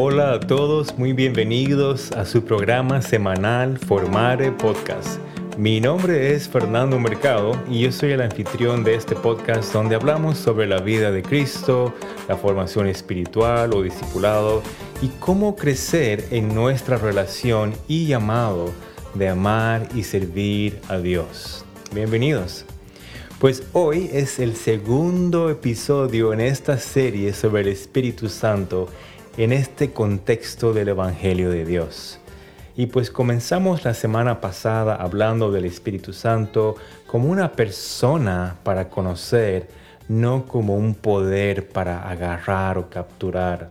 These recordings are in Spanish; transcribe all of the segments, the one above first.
Hola a todos, muy bienvenidos a su programa semanal Formare Podcast. Mi nombre es Fernando Mercado y yo soy el anfitrión de este podcast donde hablamos sobre la vida de Cristo, la formación espiritual o discipulado y cómo crecer en nuestra relación y llamado de amar y servir a Dios. Bienvenidos. Pues hoy es el segundo episodio en esta serie sobre el Espíritu Santo en este contexto del Evangelio de Dios. Y pues comenzamos la semana pasada hablando del Espíritu Santo como una persona para conocer, no como un poder para agarrar o capturar.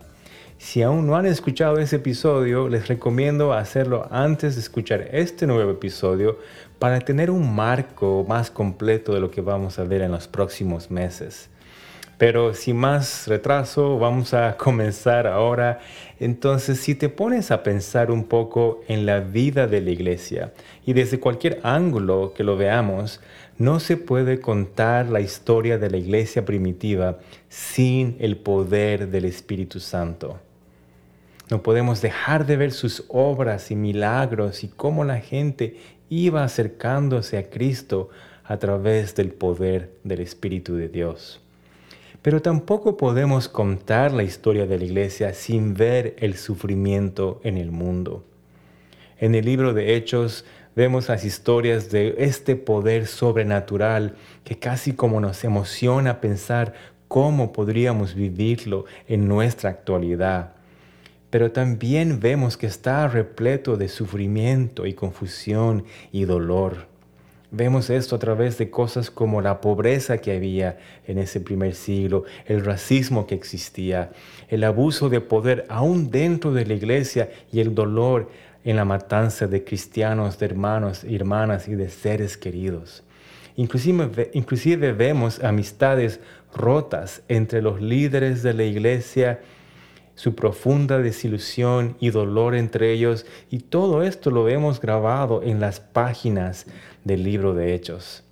Si aún no han escuchado ese episodio, les recomiendo hacerlo antes de escuchar este nuevo episodio para tener un marco más completo de lo que vamos a ver en los próximos meses. Pero sin más retraso, vamos a comenzar ahora. Entonces, si te pones a pensar un poco en la vida de la iglesia y desde cualquier ángulo que lo veamos, no se puede contar la historia de la iglesia primitiva sin el poder del Espíritu Santo. No podemos dejar de ver sus obras y milagros y cómo la gente iba acercándose a Cristo a través del poder del Espíritu de Dios. Pero tampoco podemos contar la historia de la iglesia sin ver el sufrimiento en el mundo. En el libro de Hechos vemos las historias de este poder sobrenatural que casi como nos emociona pensar cómo podríamos vivirlo en nuestra actualidad. Pero también vemos que está repleto de sufrimiento y confusión y dolor. Vemos esto a través de cosas como la pobreza que había en ese primer siglo, el racismo que existía, el abuso de poder aún dentro de la iglesia y el dolor en la matanza de cristianos, de hermanos hermanas y de seres queridos. Inclusive vemos amistades rotas entre los líderes de la iglesia su profunda desilusión y dolor entre ellos, y todo esto lo vemos grabado en las páginas del libro de Hechos.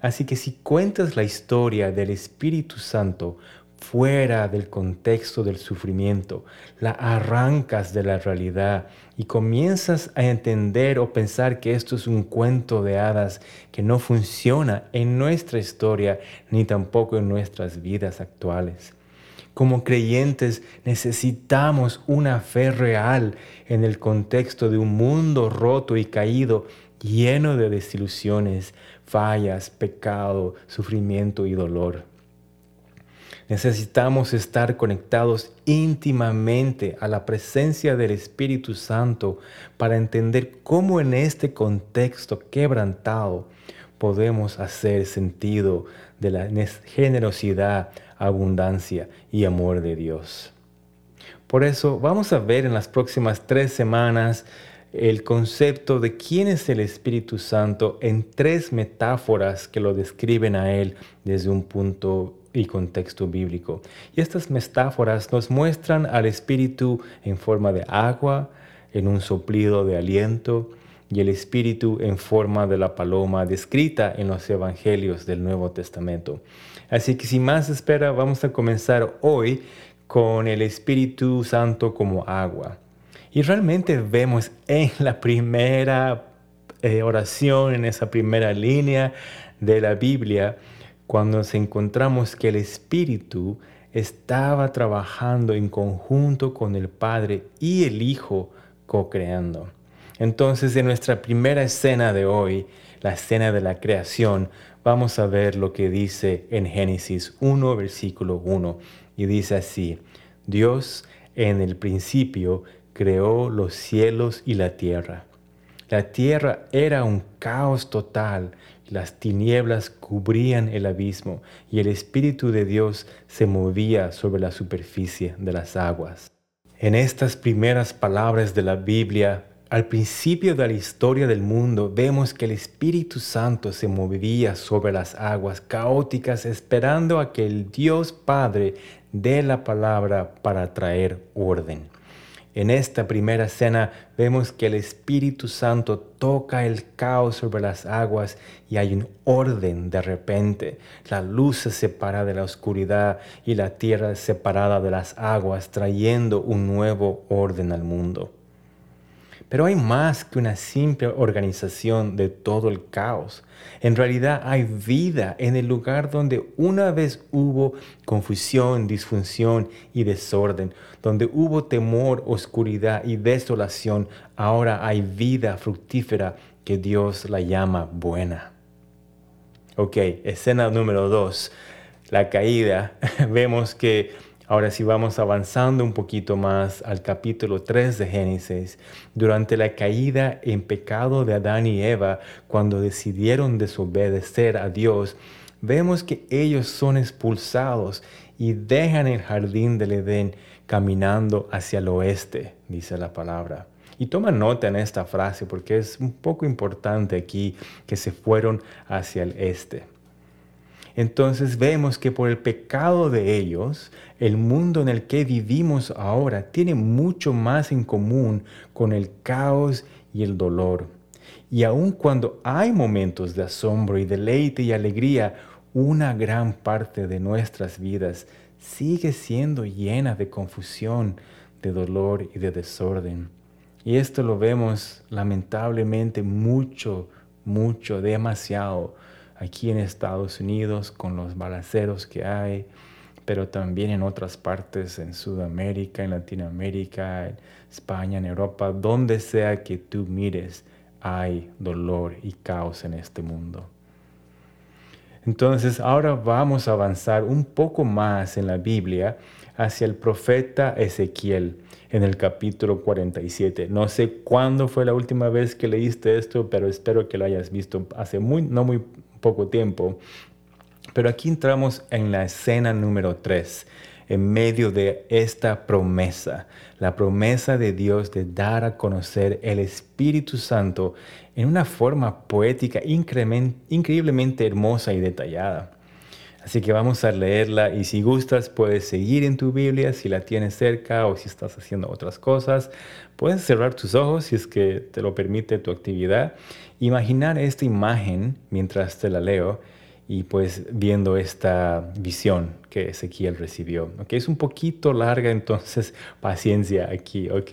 Así que si cuentas la historia del Espíritu Santo fuera del contexto del sufrimiento, la arrancas de la realidad y comienzas a entender o pensar que esto es un cuento de hadas que no funciona en nuestra historia ni tampoco en nuestras vidas actuales. Como creyentes necesitamos una fe real en el contexto de un mundo roto y caído, lleno de desilusiones, fallas, pecado, sufrimiento y dolor. Necesitamos estar conectados íntimamente a la presencia del Espíritu Santo para entender cómo en este contexto quebrantado podemos hacer sentido de la generosidad, abundancia y amor de Dios. Por eso vamos a ver en las próximas tres semanas el concepto de quién es el Espíritu Santo en tres metáforas que lo describen a Él desde un punto y contexto bíblico. Y estas metáforas nos muestran al Espíritu en forma de agua, en un soplido de aliento, y el Espíritu en forma de la paloma descrita en los Evangelios del Nuevo Testamento. Así que sin más espera, vamos a comenzar hoy con el Espíritu Santo como agua. Y realmente vemos en la primera eh, oración, en esa primera línea de la Biblia, cuando nos encontramos que el Espíritu estaba trabajando en conjunto con el Padre y el Hijo co-creando. Entonces, en nuestra primera escena de hoy, la escena de la creación, vamos a ver lo que dice en Génesis 1, versículo 1. Y dice así, Dios en el principio creó los cielos y la tierra. La tierra era un caos total, las tinieblas cubrían el abismo y el Espíritu de Dios se movía sobre la superficie de las aguas. En estas primeras palabras de la Biblia al principio de la historia del mundo vemos que el Espíritu Santo se movía sobre las aguas caóticas esperando a que el Dios Padre dé la palabra para traer orden. En esta primera cena vemos que el Espíritu Santo toca el caos sobre las aguas y hay un orden de repente. La luz se separa de la oscuridad y la tierra separada de las aguas, trayendo un nuevo orden al mundo. Pero hay más que una simple organización de todo el caos. En realidad hay vida en el lugar donde una vez hubo confusión, disfunción y desorden, donde hubo temor, oscuridad y desolación, ahora hay vida fructífera que Dios la llama buena. Ok, escena número dos, la caída. Vemos que Ahora si vamos avanzando un poquito más al capítulo 3 de Génesis, durante la caída en pecado de Adán y Eva, cuando decidieron desobedecer a Dios, vemos que ellos son expulsados y dejan el jardín del Edén caminando hacia el oeste, dice la palabra. Y toma nota en esta frase porque es un poco importante aquí que se fueron hacia el este entonces vemos que por el pecado de ellos, el mundo en el que vivimos ahora tiene mucho más en común con el caos y el dolor. Y aun cuando hay momentos de asombro y deleite y alegría, una gran parte de nuestras vidas sigue siendo llena de confusión, de dolor y de desorden. Y esto lo vemos lamentablemente mucho, mucho, demasiado aquí en Estados Unidos con los balaceros que hay, pero también en otras partes, en Sudamérica, en Latinoamérica, en España, en Europa, donde sea que tú mires, hay dolor y caos en este mundo. Entonces ahora vamos a avanzar un poco más en la Biblia hacia el profeta Ezequiel en el capítulo 47. No sé cuándo fue la última vez que leíste esto, pero espero que lo hayas visto hace muy, no muy poco tiempo. Pero aquí entramos en la escena número 3, en medio de esta promesa, la promesa de Dios de dar a conocer el Espíritu Santo en una forma poética increíblemente hermosa y detallada. Así que vamos a leerla y si gustas puedes seguir en tu Biblia si la tienes cerca o si estás haciendo otras cosas. Puedes cerrar tus ojos si es que te lo permite tu actividad. Imaginar esta imagen mientras te la leo y pues viendo esta visión que Ezequiel recibió. ¿okay? Es un poquito larga, entonces paciencia aquí, ¿ok?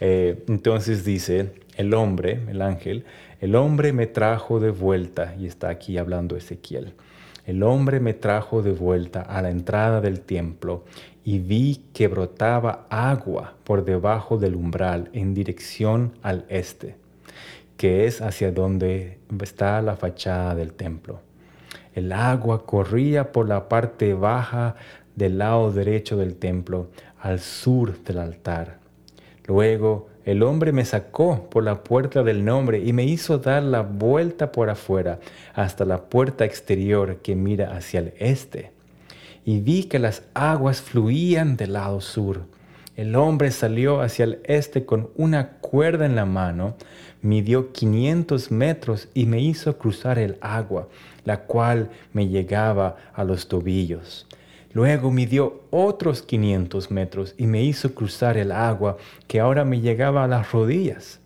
Eh, entonces dice, el hombre, el ángel, el hombre me trajo de vuelta, y está aquí hablando Ezequiel el hombre me trajo de vuelta a la entrada del templo y vi que brotaba agua por debajo del umbral en dirección al este, que es hacia donde está la fachada del templo. El agua corría por la parte baja del lado derecho del templo, al sur del altar. Luego el hombre me sacó por la puerta del nombre y me hizo dar la vuelta por afuera hasta la puerta exterior que mira hacia el este. Y vi que las aguas fluían del lado sur. El hombre salió hacia el este con una cuerda en la mano, midió 500 metros y me hizo cruzar el agua, la cual me llegaba a los tobillos. Luego midió otros 500 metros y me hizo cruzar el agua que ahora me llegaba a las rodillas.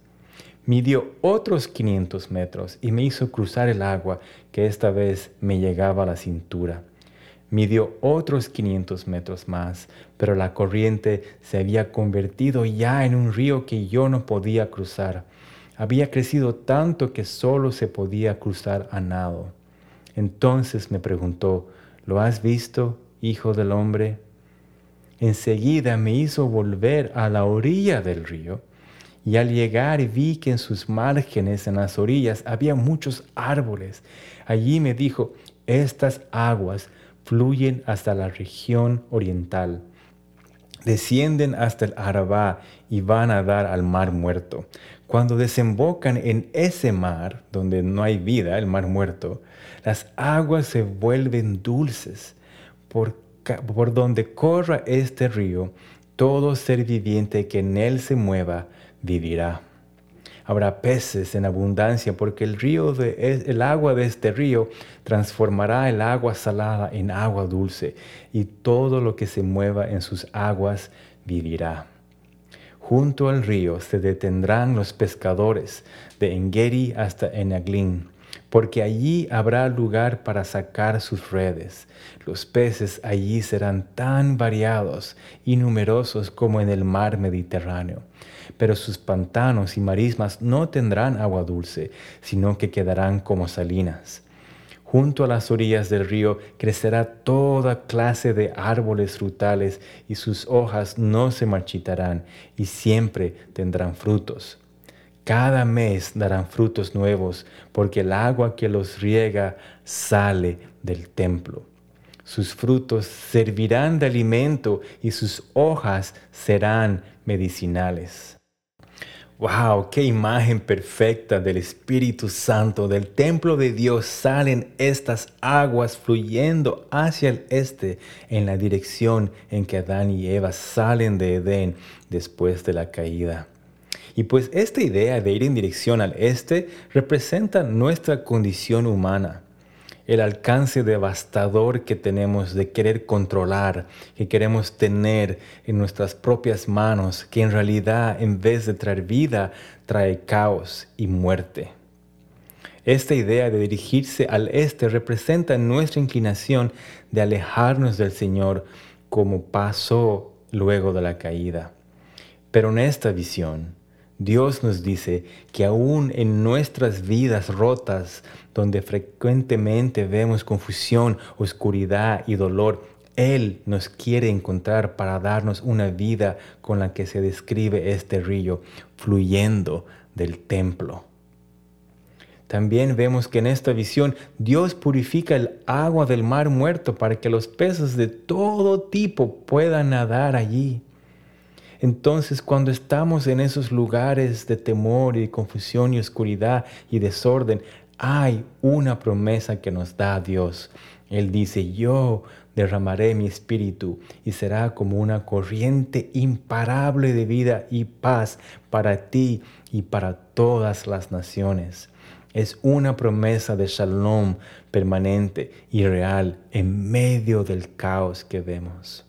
Midió otros 500 metros y me hizo cruzar el agua que esta vez me llegaba a la cintura. Midió otros 500 metros más, pero la corriente se había convertido ya en un río que yo no podía cruzar. Había crecido tanto que solo se podía cruzar a nado. Entonces me preguntó, ¿lo has visto? Hijo del hombre. Enseguida me hizo volver a la orilla del río, y al llegar vi que en sus márgenes, en las orillas, había muchos árboles. Allí me dijo, estas aguas fluyen hasta la región oriental, descienden hasta el Arabá y van a dar al mar muerto. Cuando desembocan en ese mar, donde no hay vida, el mar muerto, las aguas se vuelven dulces por, donde corra este río, todo ser viviente que en él se mueva vivirá. Habrá peces en abundancia porque el, río de, el agua de este río transformará el agua salada en agua dulce y todo lo que se mueva en sus aguas vivirá. Junto al río se detendrán los pescadores de Engeri hasta Enaglín, porque allí habrá lugar para sacar sus redes. Los peces allí serán tan variados y numerosos como en el mar Mediterráneo. Pero sus pantanos y marismas no tendrán agua dulce, sino que quedarán como salinas. Junto a las orillas del río crecerá toda clase de árboles frutales y sus hojas no se marchitarán y siempre tendrán frutos. Cada mes darán frutos nuevos porque el agua que los riega sale del templo. Sus frutos servirán de alimento y sus hojas serán medicinales. ¡Wow! ¡Qué imagen perfecta del Espíritu Santo! Del templo de Dios salen estas aguas fluyendo hacia el este en la dirección en que Adán y Eva salen de Edén después de la caída. Y pues esta idea de ir en dirección al este representa nuestra condición humana el alcance devastador que tenemos de querer controlar, que queremos tener en nuestras propias manos, que en realidad en vez de traer vida, trae caos y muerte. Esta idea de dirigirse al este representa nuestra inclinación de alejarnos del Señor como pasó luego de la caída. Pero en esta visión, Dios nos dice que aún en nuestras vidas rotas, donde frecuentemente vemos confusión, oscuridad y dolor, Él nos quiere encontrar para darnos una vida con la que se describe este río fluyendo del templo. También vemos que en esta visión Dios purifica el agua del mar muerto para que los peces de todo tipo puedan nadar allí. Entonces cuando estamos en esos lugares de temor y confusión y oscuridad y desorden, hay una promesa que nos da Dios. Él dice, yo derramaré mi espíritu y será como una corriente imparable de vida y paz para ti y para todas las naciones. Es una promesa de shalom permanente y real en medio del caos que vemos.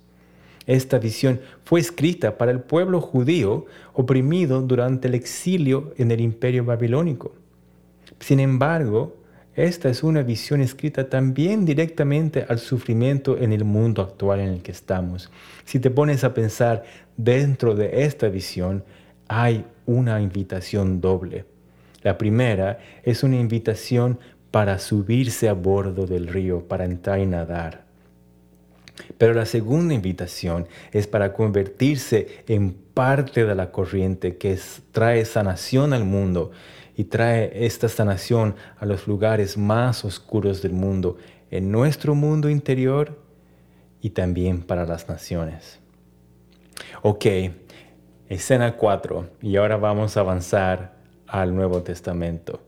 Esta visión fue escrita para el pueblo judío oprimido durante el exilio en el imperio babilónico. Sin embargo, esta es una visión escrita también directamente al sufrimiento en el mundo actual en el que estamos. Si te pones a pensar dentro de esta visión, hay una invitación doble. La primera es una invitación para subirse a bordo del río, para entrar y nadar. Pero la segunda invitación es para convertirse en parte de la corriente que trae sanación al mundo y trae esta sanación a los lugares más oscuros del mundo, en nuestro mundo interior y también para las naciones. Ok, escena 4 y ahora vamos a avanzar al Nuevo Testamento,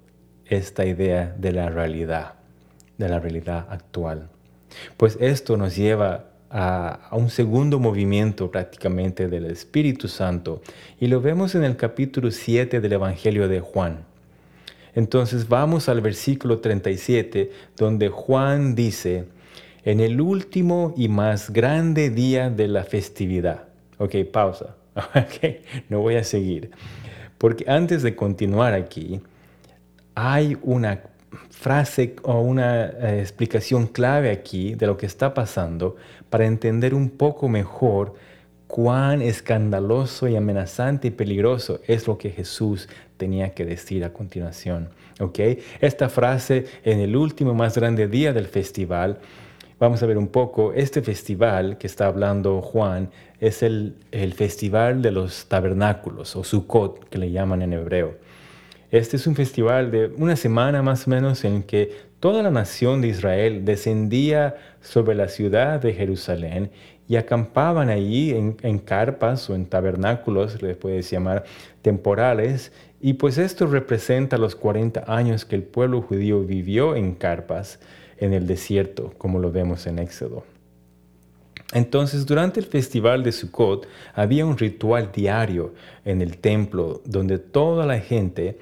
esta idea de la realidad, de la realidad actual. Pues esto nos lleva a, un segundo movimiento prácticamente del Espíritu Santo y lo vemos en el capítulo 7 del Evangelio de Juan. Entonces vamos al versículo 37 donde Juan dice, en el último y más grande día de la festividad. Ok, pausa. Ok, no voy a seguir. Porque antes de continuar aquí, hay una frase o una eh, explicación clave aquí de lo que está pasando para entender un poco mejor cuán escandaloso y amenazante y peligroso es lo que Jesús tenía que decir a continuación. ¿okay? Esta frase en el último más grande día del festival, vamos a ver un poco, este festival que está hablando Juan es el, el festival de los tabernáculos o Sukkot que le llaman en hebreo. Este es un festival de una semana más o menos en que toda la nación de Israel descendía sobre la ciudad de Jerusalén y acampaban allí en, carpas o en tabernáculos, le puedes llamar temporales, y pues esto representa los 40 años que el pueblo judío vivió en carpas en el desierto, como lo vemos en Éxodo. Entonces, durante el festival de Sukkot había un ritual diario en el templo donde toda la gente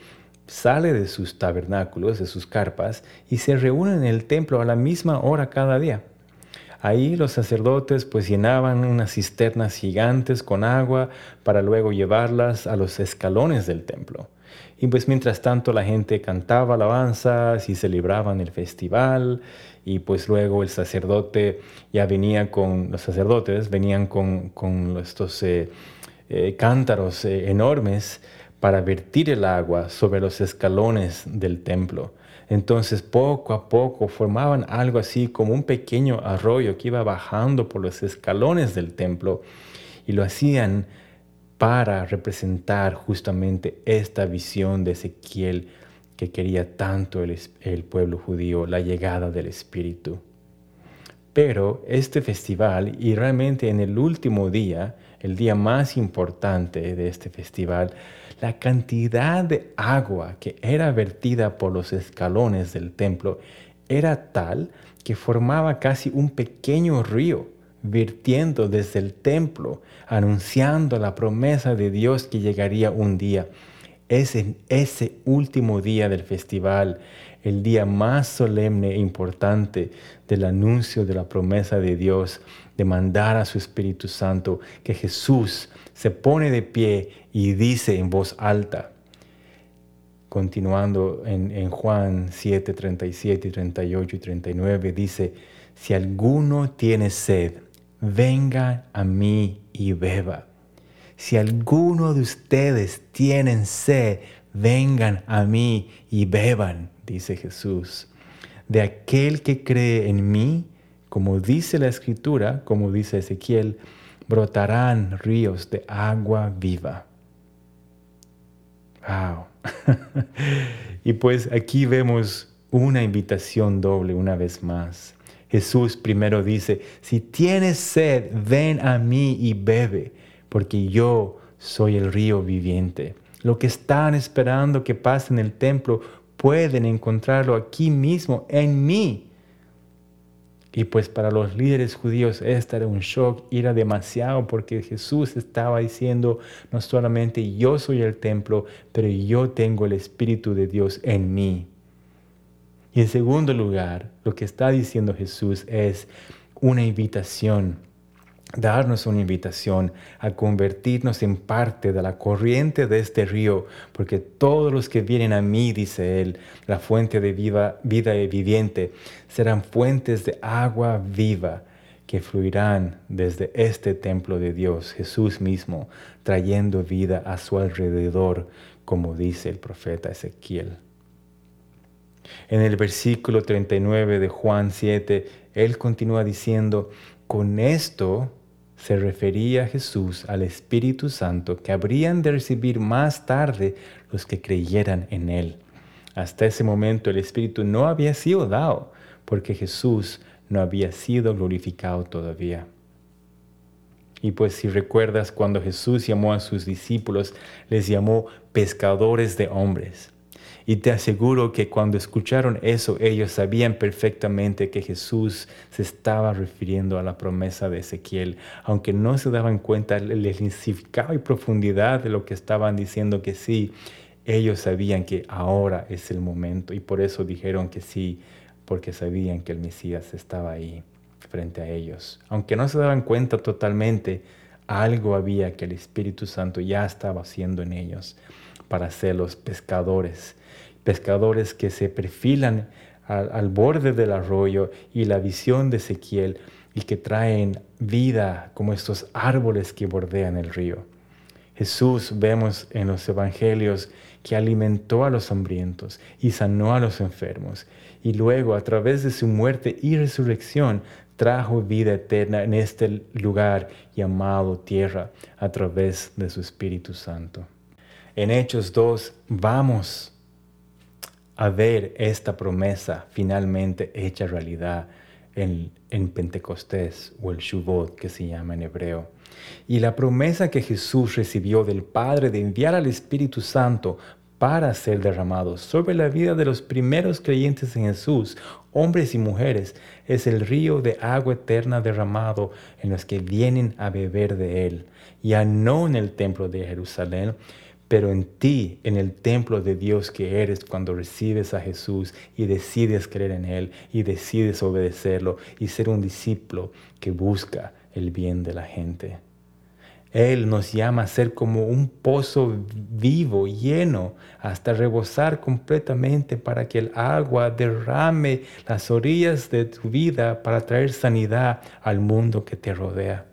sale de sus tabernáculos, de sus carpas, y se reúnen en el templo a la misma hora cada día. Ahí los sacerdotes pues llenaban unas cisternas gigantes con agua para luego llevarlas a los escalones del templo. Y pues mientras tanto la gente cantaba alabanzas y celebraban el festival y pues luego el sacerdote ya venía con, los sacerdotes venían con, con estos eh, eh, cántaros eh, enormes para vertir el agua sobre los escalones del templo. Entonces poco a poco formaban algo así como un pequeño arroyo que iba bajando por los escalones del templo y lo hacían para representar justamente esta visión de Ezequiel que quería tanto el, pueblo judío, la llegada del Espíritu. Pero este festival, y realmente en el último día, el día más importante de este festival, la cantidad de agua que era vertida por los escalones del templo era tal que formaba casi un pequeño río virtiendo desde el templo, anunciando la promesa de Dios que llegaría un día. Es en ese último día del festival, el día más solemne e importante del anuncio de la promesa de Dios, de mandar a su Espíritu Santo, que Jesús se pone de pie y dice en voz alta, continuando en, Juan 7, 37, 38 y 39, dice, si alguno tiene sed, venga a mí y beba. Si alguno de ustedes tienen sed, vengan a mí y beban, dice Jesús. De aquel que cree en mí, como dice la escritura, como dice Ezequiel, brotarán ríos de agua viva. Wow. y pues aquí vemos una invitación doble una vez más. Jesús primero dice, si tienes sed, ven a mí y bebe, porque yo soy el río viviente. Lo que están esperando que pase en el templo, pueden encontrarlo aquí mismo, en mí. Y pues para los líderes judíos este era un shock, era demasiado porque Jesús estaba diciendo, no solamente yo soy el templo, pero yo tengo el Espíritu de Dios en mí. Y en segundo lugar, lo que está diciendo Jesús es una invitación, darnos una invitación a convertirnos en parte de la corriente de este río, porque todos los que vienen a mí, dice él, la fuente de vida, viviente, serán fuentes de agua viva que fluirán desde este templo de Dios, Jesús mismo, trayendo vida a su alrededor, como dice el profeta Ezequiel. En el versículo 39 de Juan 7, él continúa diciendo, con esto se refería Jesús al Espíritu Santo que habrían de recibir más tarde los que creyeran en él. Hasta ese momento el Espíritu no había sido dado porque Jesús no había sido glorificado todavía. Y pues si recuerdas cuando Jesús llamó a sus discípulos, les llamó pescadores de hombres. Y te aseguro que cuando escucharon eso, ellos sabían perfectamente que Jesús se estaba refiriendo a la promesa de Ezequiel, aunque no se daban cuenta del significado y profundidad de lo que estaban diciendo que sí, ellos sabían que ahora es el momento y por eso dijeron que sí, porque sabían que el Mesías estaba ahí frente a ellos. Aunque no se daban cuenta totalmente, algo había que el Espíritu Santo ya estaba haciendo en ellos para ser los pescadores pescadores que se perfilan al, borde del arroyo y la visión de Ezequiel y que traen vida como estos árboles que bordean el río. Jesús vemos en los evangelios que alimentó a los hambrientos y sanó a los enfermos y luego a través de su muerte y resurrección trajo vida eterna en este lugar llamado tierra a través de su Espíritu Santo. En Hechos 2 vamos a ver esta promesa finalmente hecha realidad en, en Pentecostés o el Shuvot que se llama en hebreo. Y la promesa que Jesús recibió del Padre de enviar al Espíritu Santo para ser derramado sobre la vida de los primeros creyentes en Jesús, hombres y mujeres, es el río de agua eterna derramado en los que vienen a beber de él, ya no en el templo de Jerusalén, pero en ti, en el templo de Dios que eres cuando recibes a Jesús y decides creer en Él y decides obedecerlo y ser un discípulo que busca el bien de la gente. Él nos llama a ser como un pozo vivo, lleno, hasta rebosar completamente para que el agua derrame las orillas de tu vida para traer sanidad al mundo que te rodea.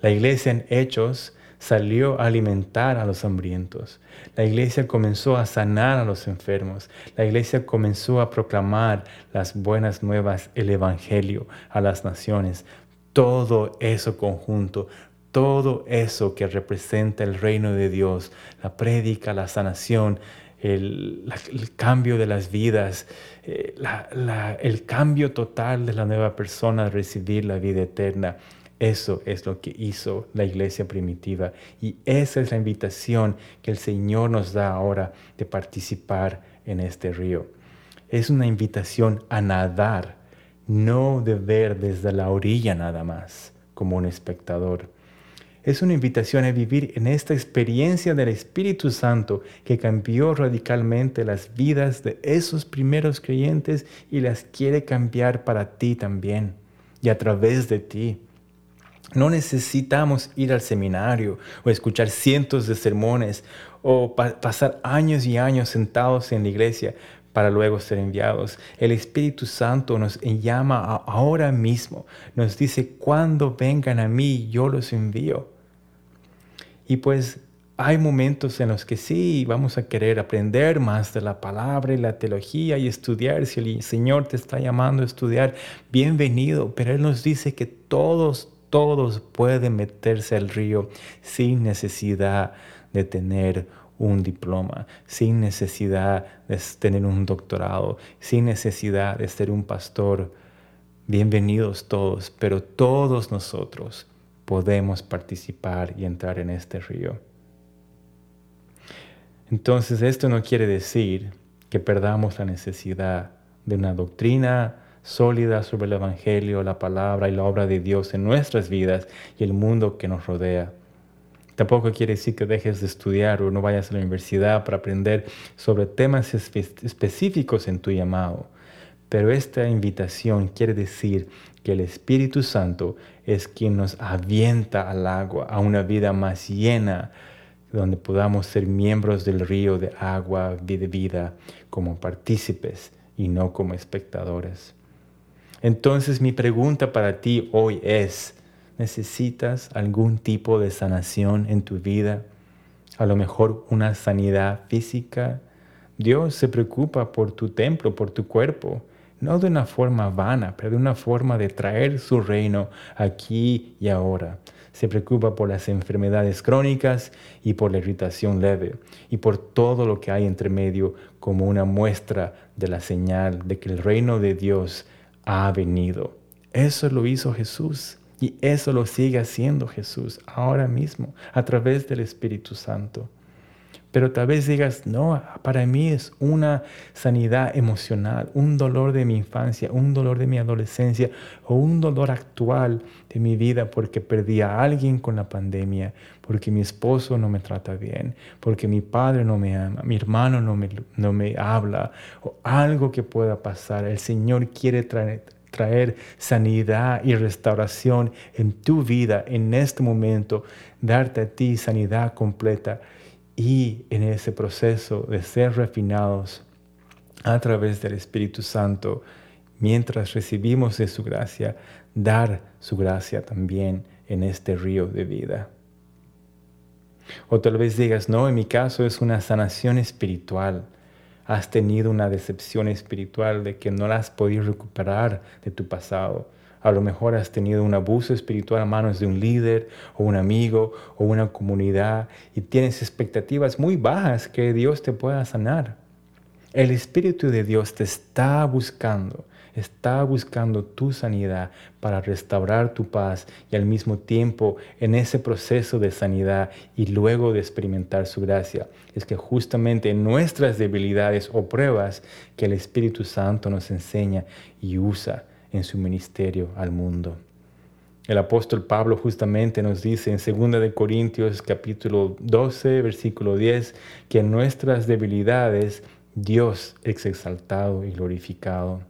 La iglesia en Hechos salió a alimentar a los hambrientos. La iglesia comenzó a sanar a los enfermos. La iglesia comenzó a proclamar las buenas nuevas, el Evangelio a las naciones. Todo eso conjunto, todo eso que representa el reino de Dios, la prédica, la sanación, el, cambio de las vidas, eh, el cambio total de la nueva persona recibir la vida eterna. Eso es lo que hizo la iglesia primitiva y esa es la invitación que el Señor nos da ahora de participar en este río. Es una invitación a nadar, no de ver desde la orilla nada más como un espectador. Es una invitación a vivir en esta experiencia del Espíritu Santo que cambió radicalmente las vidas de esos primeros creyentes y las quiere cambiar para ti también y a través de ti. No necesitamos ir al seminario o escuchar cientos de sermones o pasar años y años sentados en la iglesia para luego ser enviados. El Espíritu Santo nos llama ahora mismo, nos dice, cuando vengan a mí, yo los envío. Y pues hay momentos en los que sí, vamos a querer aprender más de la palabra y la teología y estudiar. Si el Señor te está llamando a estudiar, bienvenido. Pero Él nos dice que todos, todos pueden meterse al río sin necesidad de tener un diploma, sin necesidad de tener un doctorado, sin necesidad de ser un pastor. Bienvenidos todos, pero todos nosotros podemos participar y entrar en este río. Entonces esto no quiere decir que perdamos la necesidad de una doctrina sólida sobre el Evangelio, la palabra y la obra de Dios en nuestras vidas y el mundo que nos rodea. Tampoco quiere decir que dejes de estudiar o no vayas a la universidad para aprender sobre temas específicos en tu llamado. Pero esta invitación quiere decir que el Espíritu Santo es quien nos avienta al agua, a una vida más llena, donde podamos ser miembros del río de agua de vida como partícipes y no como espectadores. Entonces mi pregunta para ti hoy es, ¿necesitas algún tipo de sanación en tu vida? A lo mejor una sanidad física. Dios se preocupa por tu templo, por tu cuerpo no de una forma vana, pero de una forma de traer su reino aquí y ahora. Se preocupa por las enfermedades crónicas y por la irritación leve y por todo lo que hay entre medio como una muestra de la señal de que el reino de Dios ha venido. Eso lo hizo Jesús y eso lo sigue haciendo Jesús ahora mismo a través del Espíritu Santo. Pero tal vez digas, no, para mí es una sanidad emocional, un dolor de mi infancia, un dolor de mi adolescencia o un dolor actual de mi vida porque perdí a alguien con la pandemia, porque mi esposo no me trata bien, porque mi padre no me ama, mi hermano no me, no me habla o algo que pueda pasar. El Señor quiere traer, traer sanidad y restauración en tu vida en este momento, darte a ti sanidad completa y en ese proceso de ser refinados a través del Espíritu Santo, mientras recibimos de su gracia, dar su gracia también en este río de vida. O tal vez digas, no, en mi caso es una sanación espiritual. Has tenido una decepción espiritual de que no la has podido recuperar de tu pasado a lo mejor has tenido un abuso espiritual a manos de un líder o un amigo o una comunidad y tienes expectativas muy bajas que Dios te pueda sanar. El Espíritu de Dios te está buscando, está buscando tu sanidad para restaurar tu paz y al mismo tiempo en ese proceso de sanidad y luego de experimentar su gracia. Es que justamente en nuestras debilidades o pruebas que el Espíritu Santo nos enseña y usa en su ministerio al mundo. El apóstol Pablo justamente nos dice en 2 de Corintios capítulo 12, versículo 10, que en nuestras debilidades Dios es exaltado y glorificado.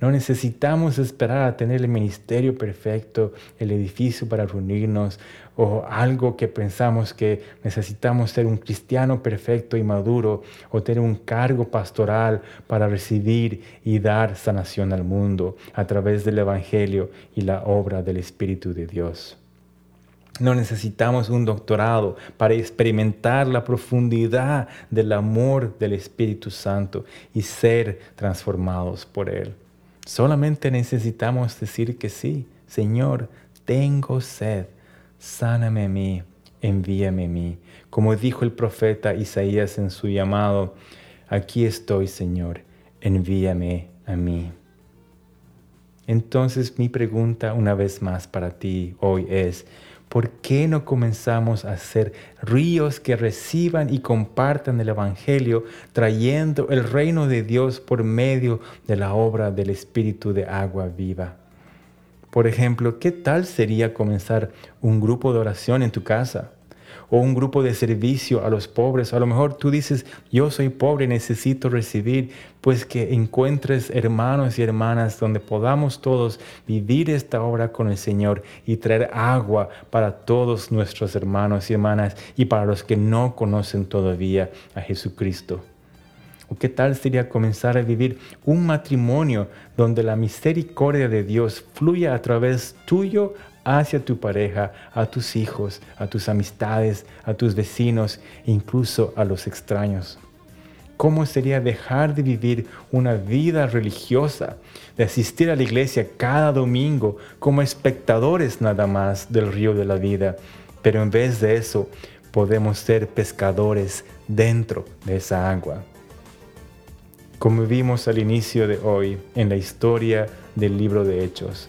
No necesitamos esperar a tener el ministerio perfecto, el edificio para reunirnos o algo que pensamos que necesitamos ser un cristiano perfecto y maduro o tener un cargo pastoral para recibir y dar sanación al mundo a través del Evangelio y la obra del Espíritu de Dios. No necesitamos un doctorado para experimentar la profundidad del amor del Espíritu Santo y ser transformados por Él. Solamente necesitamos decir que sí, Señor, tengo sed, sáname a mí, envíame a mí. Como dijo el profeta Isaías en su llamado, aquí estoy, Señor, envíame a mí. Entonces mi pregunta una vez más para ti hoy es, ¿por qué no comenzamos a ser ríos que reciban y compartan el Evangelio, trayendo el reino de Dios por medio de la obra del Espíritu de agua viva? Por ejemplo, ¿qué tal sería comenzar un grupo de oración en tu casa? o un grupo de servicio a los pobres. A lo mejor tú dices, yo soy pobre, necesito recibir, pues que encuentres hermanos y hermanas donde podamos todos vivir esta obra con el Señor y traer agua para todos nuestros hermanos y hermanas y para los que no conocen todavía a Jesucristo. ¿O qué tal sería comenzar a vivir un matrimonio donde la misericordia de Dios fluya a través tuyo hacia tu pareja, a tus hijos, a tus amistades, a tus vecinos incluso a los extraños. ¿Cómo sería dejar de vivir una vida religiosa, de asistir a la iglesia cada domingo como espectadores nada más del río de la vida? Pero en vez de eso, podemos ser pescadores dentro de esa agua. Como vimos al inicio de hoy en la historia del libro de Hechos,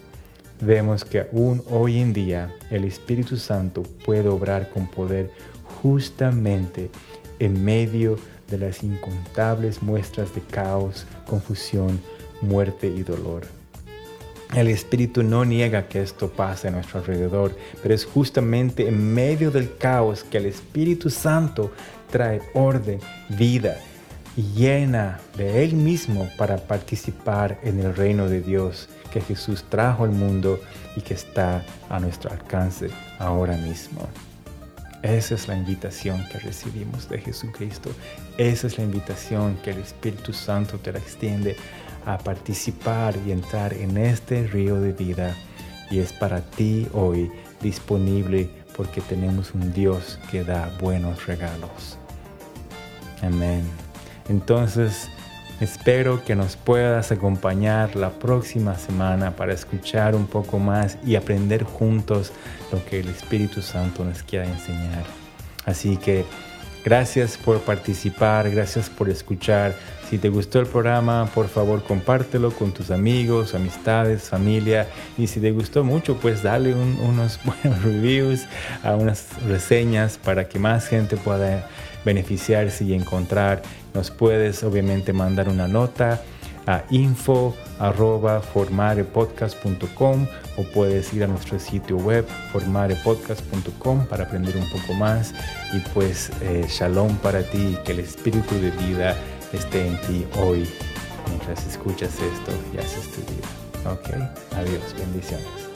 vemos que aún hoy en día el Espíritu Santo puede obrar con poder justamente en medio de las incontables muestras de caos, confusión, muerte y dolor. El Espíritu no niega que esto pase a nuestro alrededor, pero es justamente en medio del caos que el Espíritu Santo trae orden, vida y llena de Él mismo para participar en el reino de Dios que Jesús trajo al mundo y que está a nuestro alcance ahora mismo. Esa es la invitación que recibimos de Jesucristo. Esa es la invitación que el Espíritu Santo te la extiende a participar y entrar en este río de vida. Y es para ti hoy disponible porque tenemos un Dios que da buenos regalos. Amén. Entonces, espero que nos puedas acompañar la próxima semana para escuchar un poco más y aprender juntos lo que el Espíritu Santo nos quiera enseñar. Así que gracias por participar, gracias por escuchar. Si te gustó el programa, por favor compártelo con tus amigos, amistades, familia. Y si te gustó mucho, pues dale unos buenos reviews, a unas reseñas para que más gente pueda beneficiarse y encontrar. Nos puedes obviamente mandar una nota a info@formarepodcast.com o puedes ir a nuestro sitio web formarepodcast.com para aprender un poco más y pues eh, shalom para ti que el espíritu de vida esté en ti hoy mientras escuchas esto y haces tu vida. Ok, adiós, bendiciones.